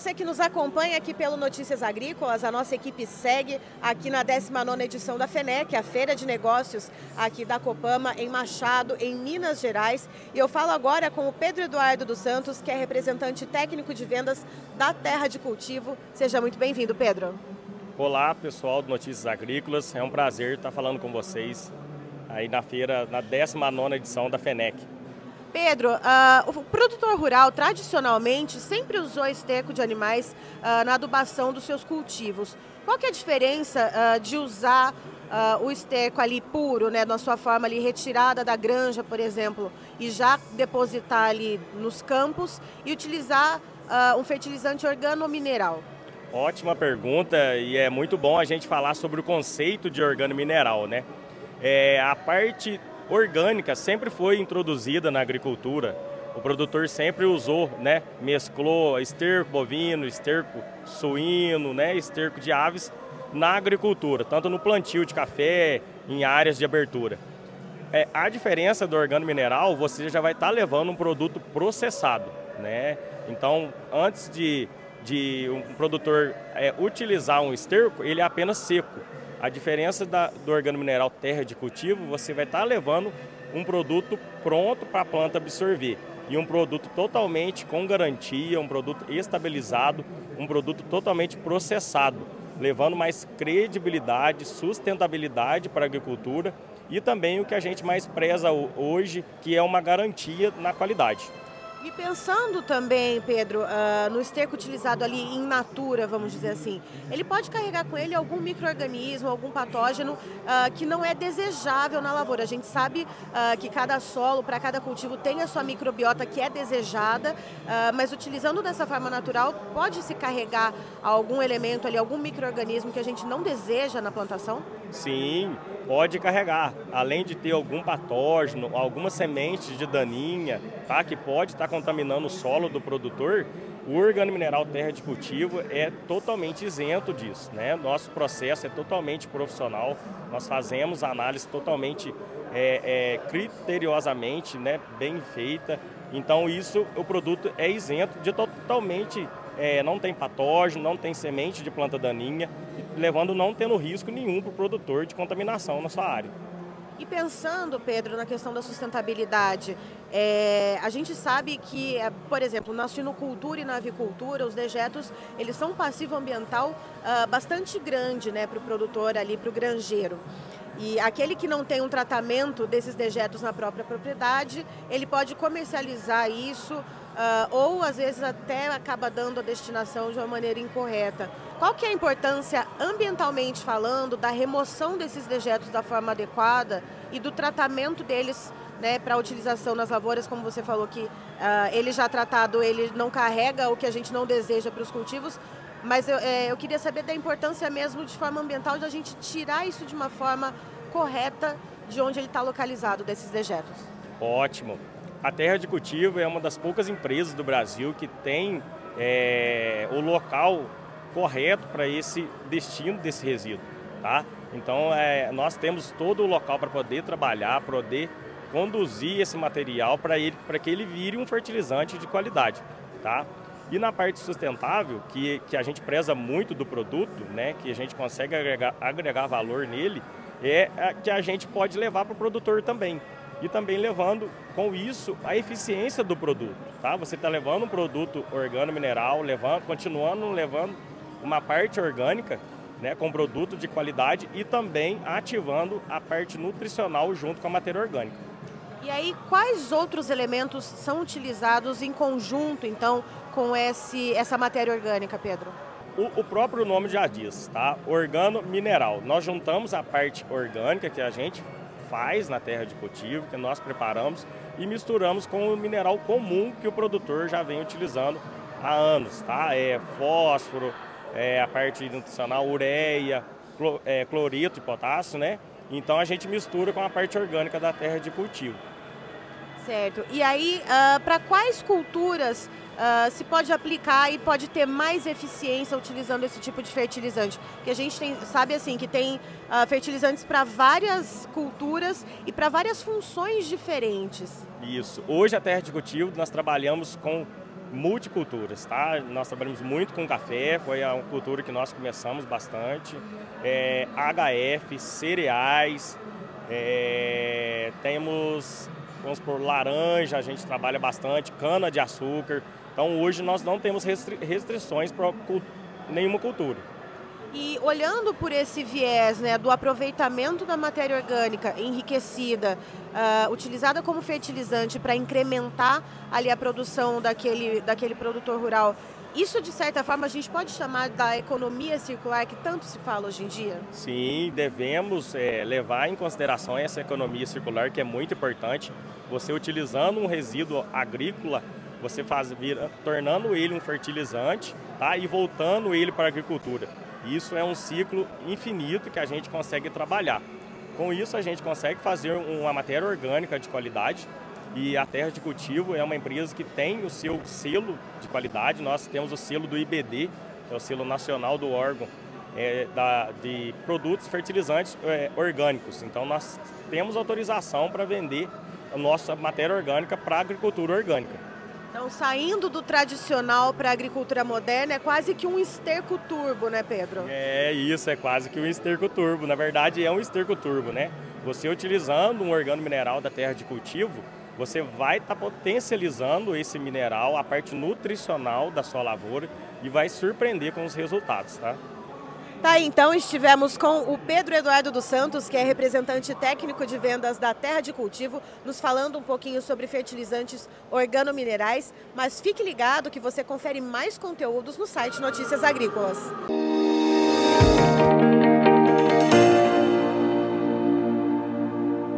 você que nos acompanha aqui pelo Notícias Agrícolas, a nossa equipe segue aqui na 19ª edição da FENEC, a Feira de Negócios aqui da Copama, em Machado, em Minas Gerais. E eu falo agora com o Pedro Eduardo dos Santos, que é representante técnico de vendas da Terra de Cultivo. Seja muito bem-vindo, Pedro. Olá, pessoal do Notícias Agrícolas. É um prazer estar falando com vocês aí na feira, na 19ª edição da FENEC. Pedro, uh, o produtor rural tradicionalmente sempre usou esterco de animais uh, na adubação dos seus cultivos. Qual que é a diferença uh, de usar o esterco ali puro, né, na sua forma ali retirada da granja, por exemplo, e já depositar ali nos campos e utilizar um fertilizante organomineral? Ótima pergunta e é muito bom a gente falar sobre o conceito de organomineral, né? É, a parte orgânica sempre foi introduzida na agricultura. O produtor sempre usou, né, mesclou esterco bovino, esterco suíno, né, esterco de aves na agricultura, tanto no plantio de café, em áreas de abertura. É, a diferença do organo mineral, você já vai estar tá levando um produto processado, né? Então, antes de, de um produtor é, utilizar um esterco, ele é apenas seco. A diferença da, do organo mineral terra de cultivo, você vai estar tá levando um produto pronto para a planta absorver. E um produto totalmente com garantia, um produto estabilizado, um produto totalmente processado, levando mais credibilidade, sustentabilidade para a agricultura e também o que a gente mais preza hoje, que é uma garantia na qualidade. E pensando também, Pedro, uh, no esterco utilizado ali em natura, vamos dizer assim, ele pode carregar com ele algum microorganismo, algum patógeno uh, que não é desejável na lavoura. A gente sabe uh, que cada solo, para cada cultivo, tem a sua microbiota que é desejada, mas utilizando dessa forma natural, pode se carregar algum elemento ali, algum microorganismo que a gente não deseja na plantação? Sim, pode carregar. Além de ter algum patógeno, alguma semente de daninha, tá? que pode estar tá contaminando o solo do produtor, o organo mineral terra de cultivo é totalmente isento disso. Né? Nosso processo é totalmente profissional, nós fazemos análise totalmente é, é, criteriosamente né, bem feita. Então isso, o produto é isento de totalmente, é, não tem patógeno, não tem semente de planta daninha, levando não tendo risco nenhum para o produtor de contaminação na sua área. E pensando, Pedro, na questão da sustentabilidade, é, a gente sabe que, é, por exemplo, na sinocultura e na avicultura, os dejetos eles são um passivo ambiental uh, bastante grande né, para o produtor ali, para o granjeiro. E aquele que não tem um tratamento desses dejetos na própria propriedade, ele pode comercializar isso uh, ou às vezes até acaba dando a destinação de uma maneira incorreta. Qual que é a importância, ambientalmente falando, da remoção desses dejetos da forma adequada e do tratamento deles né, para utilização nas lavouras, como você falou que uh, ele já tratado, ele não carrega o que a gente não deseja para os cultivos, mas eu, é, eu queria saber da importância mesmo de forma ambiental de a gente tirar isso de uma forma correta de onde ele está localizado, desses dejetos. Ótimo. A Terra de Cultivo é uma das poucas empresas do Brasil que tem é, o local correto para esse destino desse resíduo, tá? Então, é, nós temos todo o local para poder trabalhar, poder conduzir esse material para ele, para que ele vire um fertilizante de qualidade, tá? E na parte sustentável, que, que a gente preza muito do produto, né, que a gente consegue agregar, agregar valor nele, é que a gente pode levar para o produtor também. E também levando com isso a eficiência do produto. Tá? Você está levando um produto organo-mineral, levando, continuando levando uma parte orgânica né, com produto de qualidade e também ativando a parte nutricional junto com a matéria orgânica. E aí, quais outros elementos são utilizados em conjunto, então, com esse, essa matéria orgânica, Pedro? O, o próprio nome já diz, tá? Organo mineral. Nós juntamos a parte orgânica que a gente faz na terra de cultivo, que nós preparamos, e misturamos com o mineral comum que o produtor já vem utilizando há anos, tá? É fósforo, é, a parte nutricional, ureia, é, cloreto e potássio, né? Então a gente mistura com a parte orgânica da terra de cultivo. Certo. E aí, uh, para quais culturas uh, se pode aplicar e pode ter mais eficiência utilizando esse tipo de fertilizante? Porque a gente tem, sabe assim que tem uh, fertilizantes para várias culturas e para várias funções diferentes. Isso. Hoje a terra de cultivo nós trabalhamos com multiculturas, tá? Nós trabalhamos muito com café, foi a cultura que nós começamos bastante. É, HF, cereais, é, temos, vamos por laranja, a gente trabalha bastante, cana de açúcar. Então hoje nós não temos restri restrições para nenhuma cultura. E olhando por esse viés né, do aproveitamento da matéria orgânica enriquecida, uh, utilizada como fertilizante para incrementar ali a produção daquele, daquele produtor rural, isso de certa forma a gente pode chamar da economia circular que tanto se fala hoje em dia? Sim, devemos é, levar em consideração essa economia circular que é muito importante. Você utilizando um resíduo agrícola, você faz vira, tornando ele um fertilizante, tá? E voltando ele para a agricultura. Isso é um ciclo infinito que a gente consegue trabalhar. Com isso, a gente consegue fazer uma matéria orgânica de qualidade e a Terra de Cultivo é uma empresa que tem o seu selo de qualidade. Nós temos o selo do IBD, que é o selo nacional do órgão é, da, de produtos fertilizantes é, orgânicos. Então, nós temos autorização para vender a nossa matéria orgânica para a agricultura orgânica. Então, saindo do tradicional para a agricultura moderna, é quase que um esterco turbo, né, Pedro? É isso, é quase que um esterco turbo. Na verdade, é um esterco turbo, né? Você utilizando um organo mineral da terra de cultivo, você vai estar tá potencializando esse mineral, a parte nutricional da sua lavoura e vai surpreender com os resultados, tá? Tá, então estivemos com o Pedro Eduardo dos Santos, que é representante técnico de vendas da Terra de Cultivo, nos falando um pouquinho sobre fertilizantes organominerais. Mas fique ligado que você confere mais conteúdos no site Notícias Agrícolas. Música